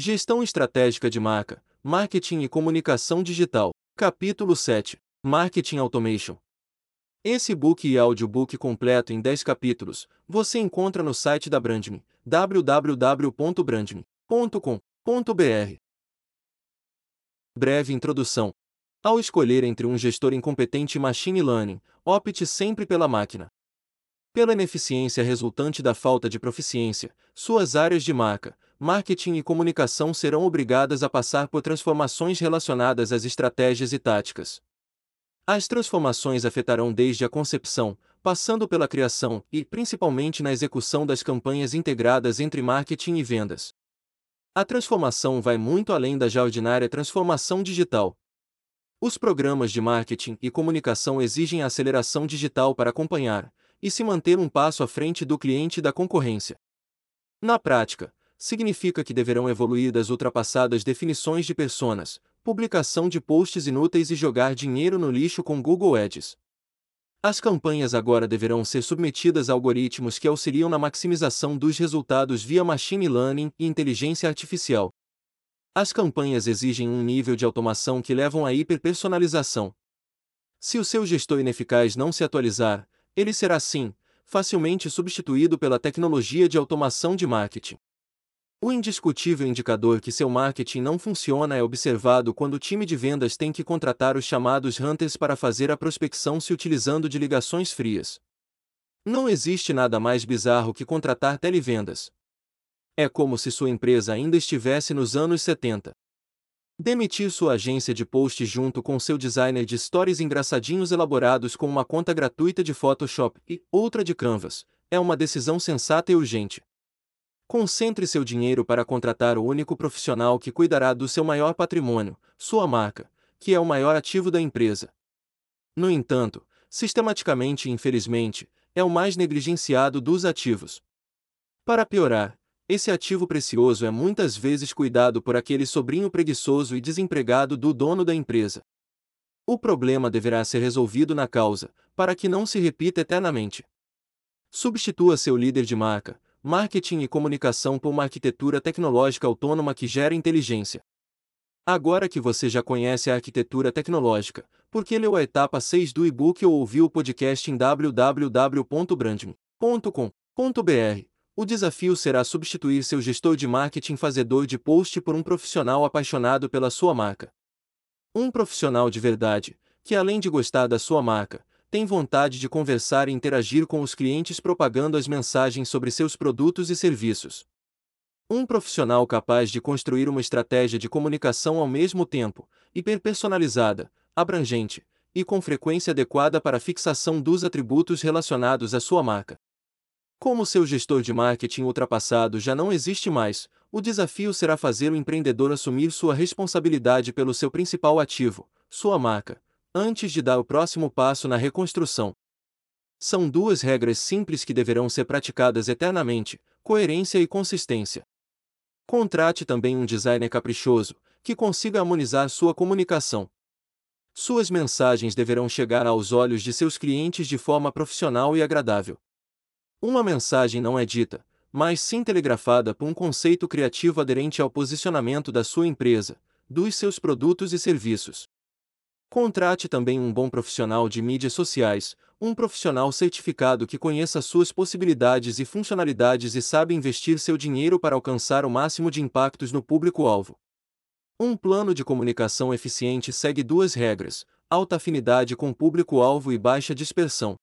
Gestão estratégica de marca, marketing e comunicação digital. Capítulo 7. Marketing Automation. Esse book e audiobook completo em 10 capítulos você encontra no site da Brandme, www.brandme.com.br. Breve introdução. Ao escolher entre um gestor incompetente e machine learning, opte sempre pela máquina. Pela ineficiência resultante da falta de proficiência, suas áreas de marca, marketing e comunicação serão obrigadas a passar por transformações relacionadas às estratégias e táticas. As transformações afetarão desde a concepção, passando pela criação e, principalmente, na execução das campanhas integradas entre marketing e vendas. A transformação vai muito além da já ordinária transformação digital. Os programas de marketing e comunicação exigem a aceleração digital para acompanhar e se manter um passo à frente do cliente e da concorrência. Na prática, significa que deverão evoluir das ultrapassadas definições de personas, publicação de posts inúteis e jogar dinheiro no lixo com Google Ads. As campanhas agora deverão ser submetidas a algoritmos que auxiliam na maximização dos resultados via machine learning e inteligência artificial. As campanhas exigem um nível de automação que levam à hiperpersonalização. Se o seu gestor ineficaz não se atualizar, ele será sim facilmente substituído pela tecnologia de automação de marketing. O indiscutível indicador que seu marketing não funciona é observado quando o time de vendas tem que contratar os chamados hunters para fazer a prospecção se utilizando de ligações frias. Não existe nada mais bizarro que contratar televendas. É como se sua empresa ainda estivesse nos anos 70. Demitir sua agência de post junto com seu designer de stories engraçadinhos elaborados com uma conta gratuita de Photoshop e outra de Canvas é uma decisão sensata e urgente. Concentre seu dinheiro para contratar o único profissional que cuidará do seu maior patrimônio, sua marca, que é o maior ativo da empresa. No entanto, sistematicamente e infelizmente, é o mais negligenciado dos ativos. Para piorar, esse ativo precioso é muitas vezes cuidado por aquele sobrinho preguiçoso e desempregado do dono da empresa. O problema deverá ser resolvido na causa, para que não se repita eternamente. Substitua seu líder de marca, marketing e comunicação por uma arquitetura tecnológica autônoma que gera inteligência. Agora que você já conhece a arquitetura tecnológica, por que leu a etapa 6 do e-book ou ouviu o podcast em www.brandme.com.br? O desafio será substituir seu gestor de marketing fazedor de post por um profissional apaixonado pela sua marca. Um profissional de verdade, que além de gostar da sua marca, tem vontade de conversar e interagir com os clientes propagando as mensagens sobre seus produtos e serviços. Um profissional capaz de construir uma estratégia de comunicação ao mesmo tempo, hiperpersonalizada, abrangente e com frequência adequada para a fixação dos atributos relacionados à sua marca. Como seu gestor de marketing ultrapassado já não existe mais, o desafio será fazer o empreendedor assumir sua responsabilidade pelo seu principal ativo, sua marca, antes de dar o próximo passo na reconstrução. São duas regras simples que deverão ser praticadas eternamente: coerência e consistência. Contrate também um designer caprichoso, que consiga harmonizar sua comunicação. Suas mensagens deverão chegar aos olhos de seus clientes de forma profissional e agradável. Uma mensagem não é dita, mas sim telegrafada por um conceito criativo aderente ao posicionamento da sua empresa, dos seus produtos e serviços. Contrate também um bom profissional de mídias sociais, um profissional certificado que conheça suas possibilidades e funcionalidades e sabe investir seu dinheiro para alcançar o máximo de impactos no público-alvo. Um plano de comunicação eficiente segue duas regras: alta afinidade com público-alvo e baixa dispersão.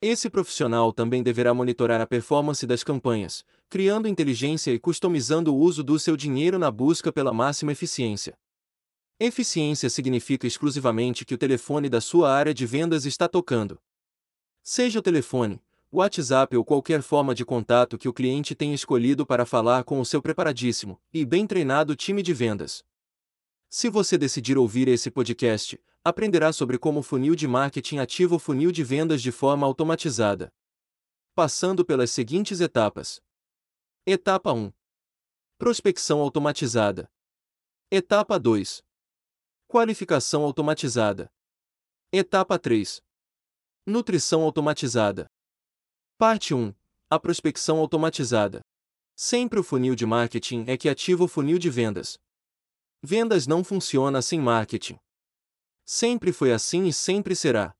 Esse profissional também deverá monitorar a performance das campanhas, criando inteligência e customizando o uso do seu dinheiro na busca pela máxima eficiência. Eficiência significa exclusivamente que o telefone da sua área de vendas está tocando. Seja o telefone, WhatsApp ou qualquer forma de contato que o cliente tenha escolhido para falar com o seu preparadíssimo e bem treinado time de vendas. Se você decidir ouvir esse podcast, aprenderá sobre como o funil de marketing ativa o funil de vendas de forma automatizada. Passando pelas seguintes etapas. Etapa 1. Prospecção automatizada. Etapa 2. Qualificação automatizada. Etapa 3. Nutrição automatizada. Parte 1. A prospecção automatizada. Sempre o funil de marketing é que ativa o funil de vendas. Vendas não funciona sem marketing. Sempre foi assim e sempre será.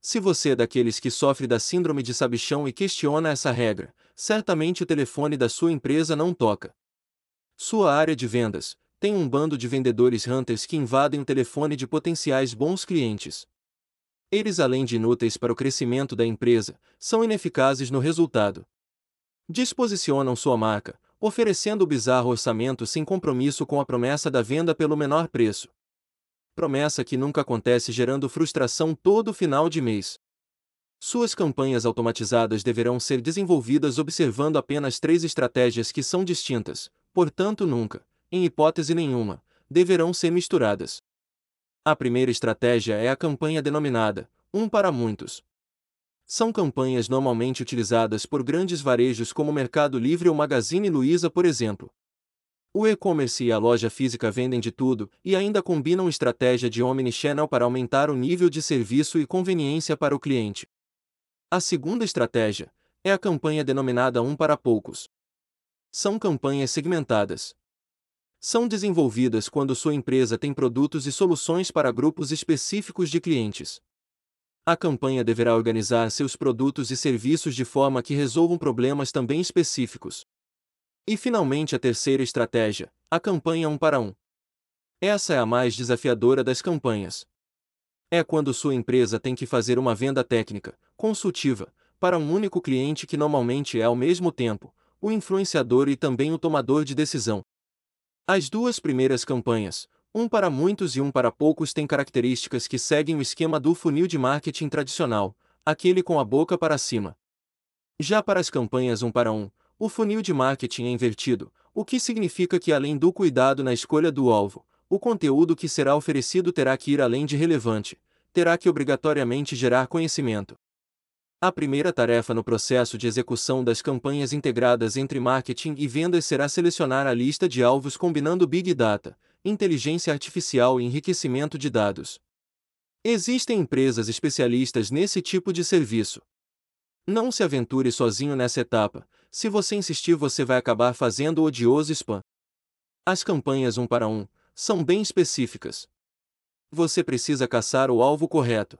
Se você é daqueles que sofre da síndrome de sabichão e questiona essa regra, certamente o telefone da sua empresa não toca. Sua área de vendas tem um bando de vendedores hunters que invadem o telefone de potenciais bons clientes. Eles, além de inúteis para o crescimento da empresa, são ineficazes no resultado. Disposicionam sua marca, oferecendo o bizarro orçamento sem compromisso com a promessa da venda pelo menor preço promessa que nunca acontece gerando frustração todo final de mês. Suas campanhas automatizadas deverão ser desenvolvidas observando apenas três estratégias que são distintas, portanto, nunca, em hipótese nenhuma, deverão ser misturadas. A primeira estratégia é a campanha denominada Um para Muitos. São campanhas normalmente utilizadas por grandes varejos como Mercado Livre ou Magazine Luiza, por exemplo. O e-commerce e a loja física vendem de tudo e ainda combinam estratégia de omnichannel para aumentar o nível de serviço e conveniência para o cliente. A segunda estratégia é a campanha denominada Um para Poucos. São campanhas segmentadas. São desenvolvidas quando sua empresa tem produtos e soluções para grupos específicos de clientes. A campanha deverá organizar seus produtos e serviços de forma que resolvam problemas também específicos. E finalmente a terceira estratégia, a campanha um para um. Essa é a mais desafiadora das campanhas. É quando sua empresa tem que fazer uma venda técnica, consultiva, para um único cliente que normalmente é ao mesmo tempo o influenciador e também o tomador de decisão. As duas primeiras campanhas, um para muitos e um para poucos, têm características que seguem o esquema do funil de marketing tradicional, aquele com a boca para cima. Já para as campanhas um para um, o funil de marketing é invertido, o que significa que além do cuidado na escolha do alvo, o conteúdo que será oferecido terá que ir além de relevante, terá que obrigatoriamente gerar conhecimento. A primeira tarefa no processo de execução das campanhas integradas entre marketing e vendas será selecionar a lista de alvos combinando Big Data, inteligência artificial e enriquecimento de dados. Existem empresas especialistas nesse tipo de serviço. Não se aventure sozinho nessa etapa, se você insistir você vai acabar fazendo odioso spam. As campanhas um para um são bem específicas. Você precisa caçar o alvo correto.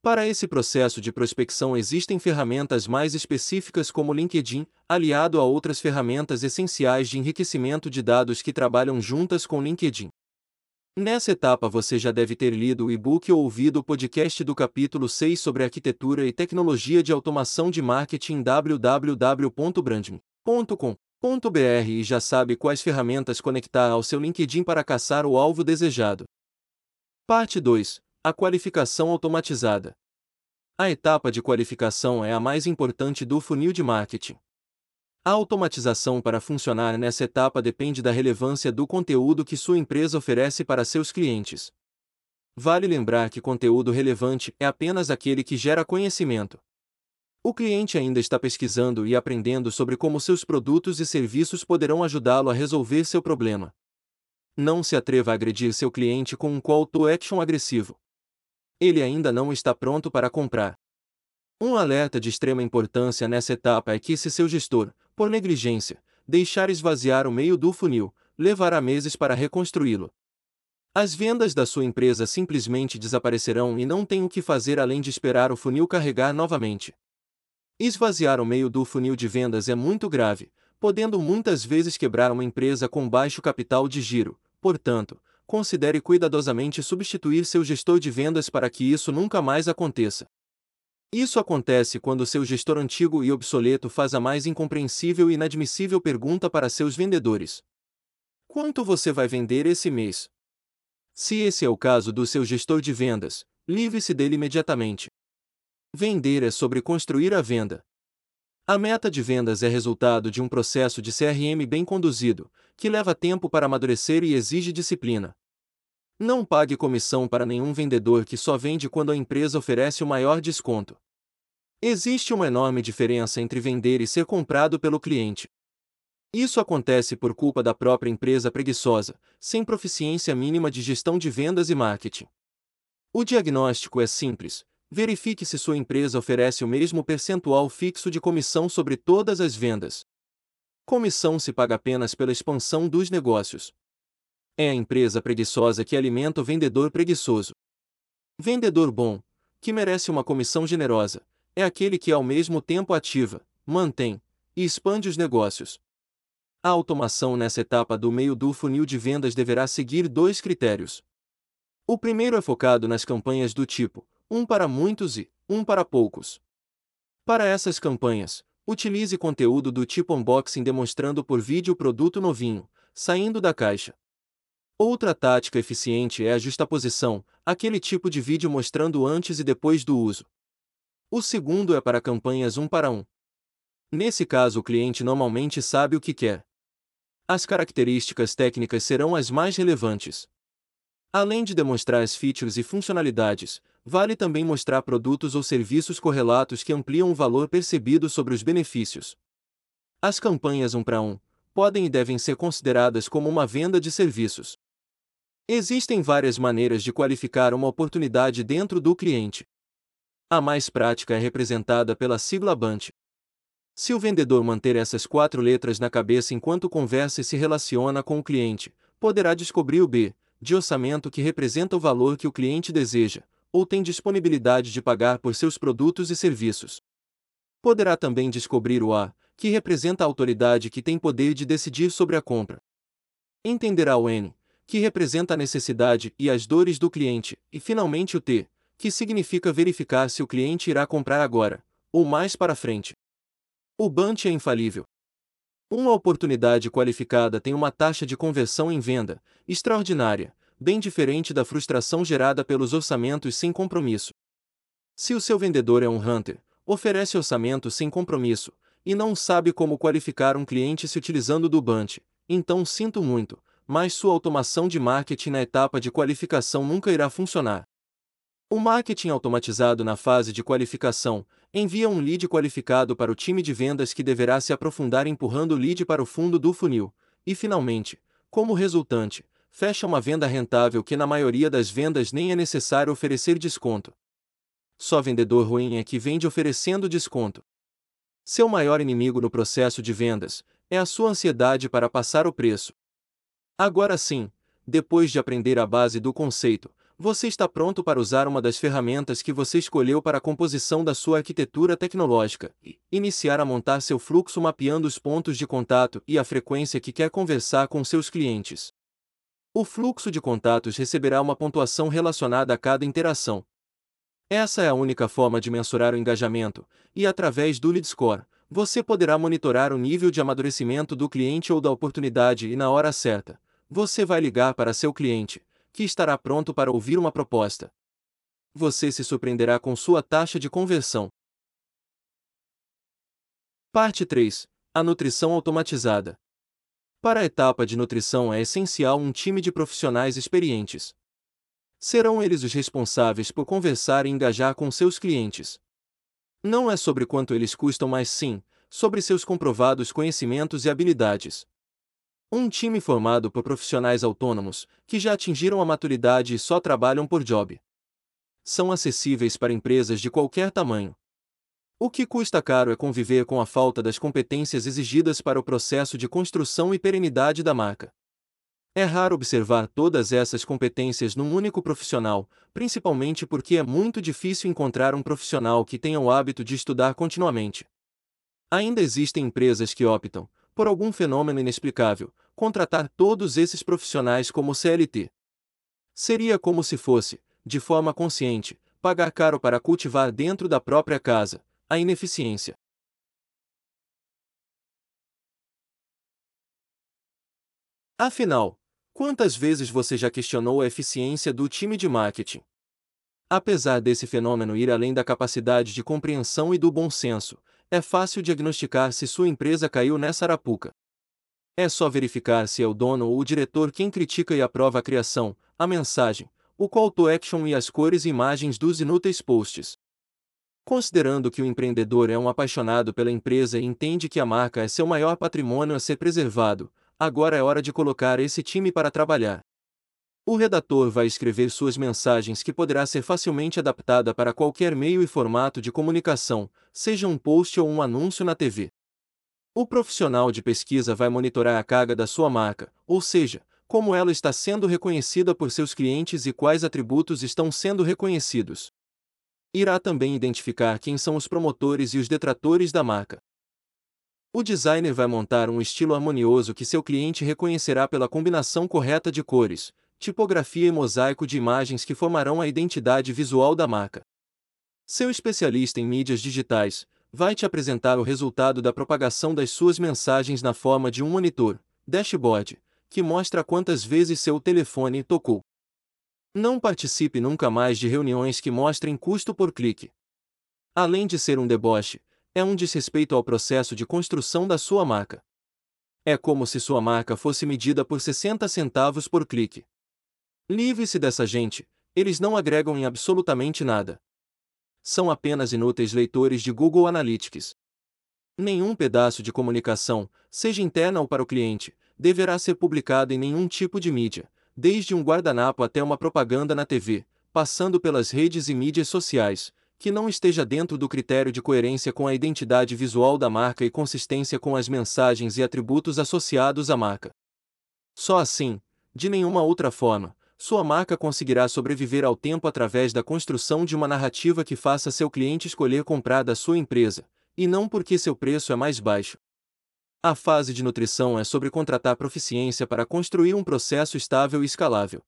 Para esse processo de prospecção existem ferramentas mais específicas como LinkedIn, aliado a outras ferramentas essenciais de enriquecimento de dados que trabalham juntas com LinkedIn. Nessa etapa você já deve ter lido o e-book ou ouvido o podcast do capítulo 6 sobre arquitetura e tecnologia de automação de marketing www.brandme.com.br e já sabe quais ferramentas conectar ao seu LinkedIn para caçar o alvo desejado. Parte 2. A qualificação automatizada. A etapa de qualificação é a mais importante do funil de marketing. A automatização para funcionar nessa etapa depende da relevância do conteúdo que sua empresa oferece para seus clientes. Vale lembrar que conteúdo relevante é apenas aquele que gera conhecimento. O cliente ainda está pesquisando e aprendendo sobre como seus produtos e serviços poderão ajudá-lo a resolver seu problema. Não se atreva a agredir seu cliente com um call to action agressivo. Ele ainda não está pronto para comprar. Um alerta de extrema importância nessa etapa é que se seu gestor, por negligência, deixar esvaziar o meio do funil, levará meses para reconstruí-lo. As vendas da sua empresa simplesmente desaparecerão e não tem o que fazer além de esperar o funil carregar novamente. Esvaziar o meio do funil de vendas é muito grave, podendo muitas vezes quebrar uma empresa com baixo capital de giro. Portanto, considere cuidadosamente substituir seu gestor de vendas para que isso nunca mais aconteça. Isso acontece quando seu gestor antigo e obsoleto faz a mais incompreensível e inadmissível pergunta para seus vendedores: Quanto você vai vender esse mês? Se esse é o caso do seu gestor de vendas, livre-se dele imediatamente. Vender é sobre construir a venda. A meta de vendas é resultado de um processo de CRM bem conduzido, que leva tempo para amadurecer e exige disciplina. Não pague comissão para nenhum vendedor que só vende quando a empresa oferece o maior desconto. Existe uma enorme diferença entre vender e ser comprado pelo cliente. Isso acontece por culpa da própria empresa preguiçosa, sem proficiência mínima de gestão de vendas e marketing. O diagnóstico é simples: verifique se sua empresa oferece o mesmo percentual fixo de comissão sobre todas as vendas. Comissão se paga apenas pela expansão dos negócios. É a empresa preguiçosa que alimenta o vendedor preguiçoso. Vendedor bom, que merece uma comissão generosa, é aquele que ao mesmo tempo ativa, mantém e expande os negócios. A automação nessa etapa do meio do funil de vendas deverá seguir dois critérios. O primeiro é focado nas campanhas do tipo um para muitos e um para poucos. Para essas campanhas, utilize conteúdo do tipo unboxing demonstrando por vídeo o produto novinho, saindo da caixa. Outra tática eficiente é a justaposição, aquele tipo de vídeo mostrando antes e depois do uso. O segundo é para campanhas um para um. Nesse caso, o cliente normalmente sabe o que quer. As características técnicas serão as mais relevantes. Além de demonstrar as features e funcionalidades, vale também mostrar produtos ou serviços correlatos que ampliam o valor percebido sobre os benefícios. As campanhas um para um podem e devem ser consideradas como uma venda de serviços. Existem várias maneiras de qualificar uma oportunidade dentro do cliente. A mais prática é representada pela sigla BANT, se o vendedor manter essas quatro letras na cabeça enquanto conversa e se relaciona com o cliente, poderá descobrir o B, de orçamento que representa o valor que o cliente deseja, ou tem disponibilidade de pagar por seus produtos e serviços. Poderá também descobrir o A, que representa a autoridade que tem poder de decidir sobre a compra. Entenderá o N, que representa a necessidade e as dores do cliente, e finalmente o T, que significa verificar se o cliente irá comprar agora, ou mais para frente. O Bunt é infalível. Uma oportunidade qualificada tem uma taxa de conversão em venda extraordinária, bem diferente da frustração gerada pelos orçamentos sem compromisso. Se o seu vendedor é um hunter, oferece orçamento sem compromisso e não sabe como qualificar um cliente se utilizando do Bunt, então sinto muito, mas sua automação de marketing na etapa de qualificação nunca irá funcionar. O marketing automatizado na fase de qualificação envia um lead qualificado para o time de vendas que deverá se aprofundar empurrando o lead para o fundo do funil, e finalmente, como resultante, fecha uma venda rentável que na maioria das vendas nem é necessário oferecer desconto. Só vendedor ruim é que vende oferecendo desconto. Seu maior inimigo no processo de vendas é a sua ansiedade para passar o preço. Agora sim, depois de aprender a base do conceito, você está pronto para usar uma das ferramentas que você escolheu para a composição da sua arquitetura tecnológica e iniciar a montar seu fluxo mapeando os pontos de contato e a frequência que quer conversar com seus clientes. O fluxo de contatos receberá uma pontuação relacionada a cada interação. Essa é a única forma de mensurar o engajamento, e através do Lead Score, você poderá monitorar o nível de amadurecimento do cliente ou da oportunidade e na hora certa. Você vai ligar para seu cliente, que estará pronto para ouvir uma proposta. Você se surpreenderá com sua taxa de conversão. Parte 3 A nutrição automatizada. Para a etapa de nutrição é essencial um time de profissionais experientes. Serão eles os responsáveis por conversar e engajar com seus clientes. Não é sobre quanto eles custam, mas sim sobre seus comprovados conhecimentos e habilidades. Um time formado por profissionais autônomos, que já atingiram a maturidade e só trabalham por job. São acessíveis para empresas de qualquer tamanho. O que custa caro é conviver com a falta das competências exigidas para o processo de construção e perenidade da marca. É raro observar todas essas competências num único profissional, principalmente porque é muito difícil encontrar um profissional que tenha o hábito de estudar continuamente. Ainda existem empresas que optam, por algum fenômeno inexplicável, contratar todos esses profissionais como CLT. Seria como se fosse, de forma consciente, pagar caro para cultivar dentro da própria casa a ineficiência. Afinal, quantas vezes você já questionou a eficiência do time de marketing? Apesar desse fenômeno ir além da capacidade de compreensão e do bom senso, é fácil diagnosticar se sua empresa caiu nessa arapuca. É só verificar se é o dono ou o diretor quem critica e aprova a criação, a mensagem, o call to action e as cores e imagens dos inúteis posts. Considerando que o empreendedor é um apaixonado pela empresa e entende que a marca é seu maior patrimônio a ser preservado, agora é hora de colocar esse time para trabalhar. O redator vai escrever suas mensagens que poderá ser facilmente adaptada para qualquer meio e formato de comunicação, seja um post ou um anúncio na TV. O profissional de pesquisa vai monitorar a carga da sua marca, ou seja, como ela está sendo reconhecida por seus clientes e quais atributos estão sendo reconhecidos. Irá também identificar quem são os promotores e os detratores da marca. O designer vai montar um estilo harmonioso que seu cliente reconhecerá pela combinação correta de cores, tipografia e mosaico de imagens que formarão a identidade visual da marca. Seu especialista em mídias digitais vai te apresentar o resultado da propagação das suas mensagens na forma de um monitor, dashboard, que mostra quantas vezes seu telefone tocou. Não participe nunca mais de reuniões que mostrem custo por clique. Além de ser um deboche, é um desrespeito ao processo de construção da sua marca. É como se sua marca fosse medida por 60 centavos por clique. Livre-se dessa gente, eles não agregam em absolutamente nada. São apenas inúteis leitores de Google Analytics. Nenhum pedaço de comunicação, seja interna ou para o cliente, deverá ser publicado em nenhum tipo de mídia, desde um guardanapo até uma propaganda na TV, passando pelas redes e mídias sociais, que não esteja dentro do critério de coerência com a identidade visual da marca e consistência com as mensagens e atributos associados à marca. Só assim, de nenhuma outra forma, sua marca conseguirá sobreviver ao tempo através da construção de uma narrativa que faça seu cliente escolher comprar da sua empresa, e não porque seu preço é mais baixo. A fase de nutrição é sobre contratar proficiência para construir um processo estável e escalável.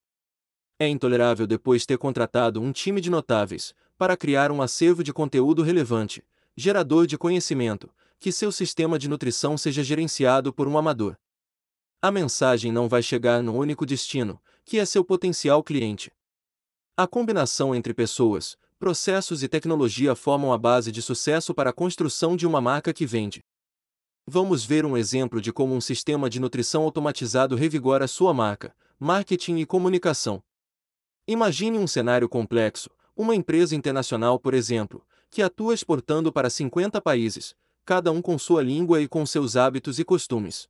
É intolerável depois ter contratado um time de notáveis para criar um acervo de conteúdo relevante, gerador de conhecimento, que seu sistema de nutrição seja gerenciado por um amador. A mensagem não vai chegar no único destino, que é seu potencial cliente. A combinação entre pessoas, processos e tecnologia formam a base de sucesso para a construção de uma marca que vende. Vamos ver um exemplo de como um sistema de nutrição automatizado revigora sua marca, marketing e comunicação. Imagine um cenário complexo, uma empresa internacional, por exemplo, que atua exportando para 50 países, cada um com sua língua e com seus hábitos e costumes.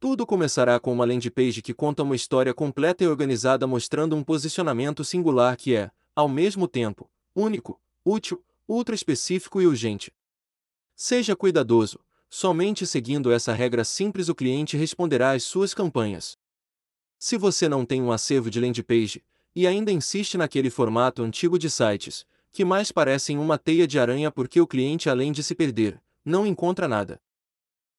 Tudo começará com uma landing page que conta uma história completa e organizada mostrando um posicionamento singular que é, ao mesmo tempo, único, útil, ultra específico e urgente. Seja cuidadoso, Somente seguindo essa regra simples o cliente responderá às suas campanhas. Se você não tem um acervo de landing page, e ainda insiste naquele formato antigo de sites, que mais parecem uma teia de aranha porque o cliente além de se perder, não encontra nada.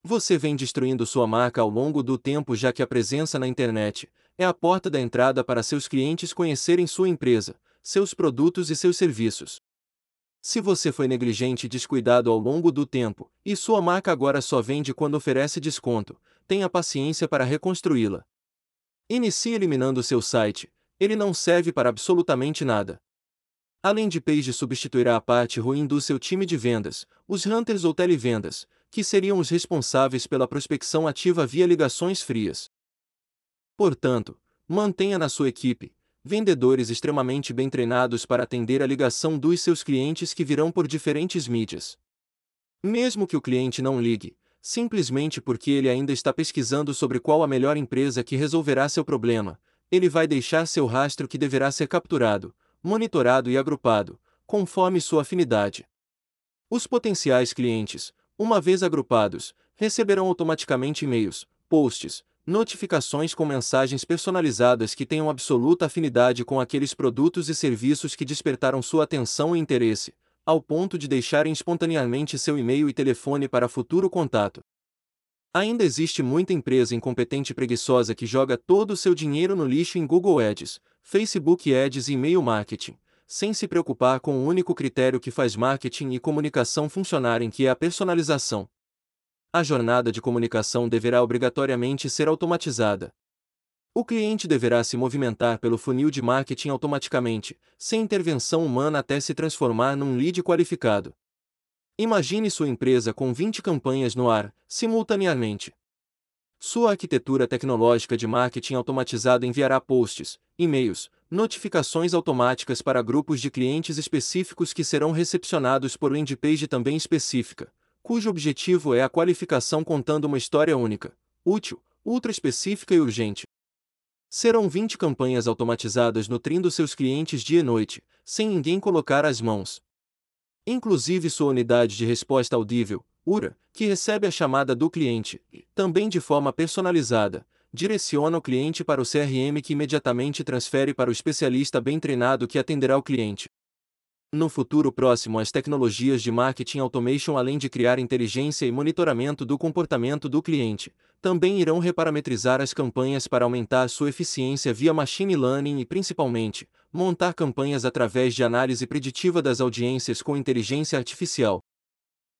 Você vem destruindo sua marca ao longo do tempo já que a presença na internet é a porta da entrada para seus clientes conhecerem sua empresa, seus produtos e seus serviços. Se você foi negligente e descuidado ao longo do tempo, e sua marca agora só vende quando oferece desconto, tenha paciência para reconstruí-la. Inicie eliminando seu site, ele não serve para absolutamente nada. Além de page substituirá a parte ruim do seu time de vendas, os hunters ou televendas, que seriam os responsáveis pela prospecção ativa via ligações frias. Portanto, mantenha na sua equipe, vendedores extremamente bem treinados para atender a ligação dos seus clientes que virão por diferentes mídias. Mesmo que o cliente não ligue, simplesmente porque ele ainda está pesquisando sobre qual a melhor empresa que resolverá seu problema, ele vai deixar seu rastro que deverá ser capturado, monitorado e agrupado, conforme sua afinidade. Os potenciais clientes, uma vez agrupados, receberão automaticamente e-mails, posts, notificações com mensagens personalizadas que tenham absoluta afinidade com aqueles produtos e serviços que despertaram sua atenção e interesse, ao ponto de deixarem espontaneamente seu e-mail e telefone para futuro contato. Ainda existe muita empresa incompetente e preguiçosa que joga todo o seu dinheiro no lixo em Google Ads, Facebook Ads e e-mail marketing, sem se preocupar com o único critério que faz marketing e comunicação funcionarem que é a personalização a jornada de comunicação deverá obrigatoriamente ser automatizada. O cliente deverá se movimentar pelo funil de marketing automaticamente, sem intervenção humana até se transformar num lead qualificado. Imagine sua empresa com 20 campanhas no ar, simultaneamente. Sua arquitetura tecnológica de marketing automatizado enviará posts, e-mails, notificações automáticas para grupos de clientes específicos que serão recepcionados por landing page também específica, cujo objetivo é a qualificação contando uma história única, útil, ultra específica e urgente. Serão 20 campanhas automatizadas nutrindo seus clientes dia e noite, sem ninguém colocar as mãos. Inclusive sua unidade de resposta audível, URA, que recebe a chamada do cliente, também de forma personalizada, direciona o cliente para o CRM que imediatamente transfere para o especialista bem treinado que atenderá o cliente. No futuro próximo, as tecnologias de marketing automation, além de criar inteligência e monitoramento do comportamento do cliente, também irão reparametrizar as campanhas para aumentar sua eficiência via machine learning e, principalmente, montar campanhas através de análise preditiva das audiências com inteligência artificial.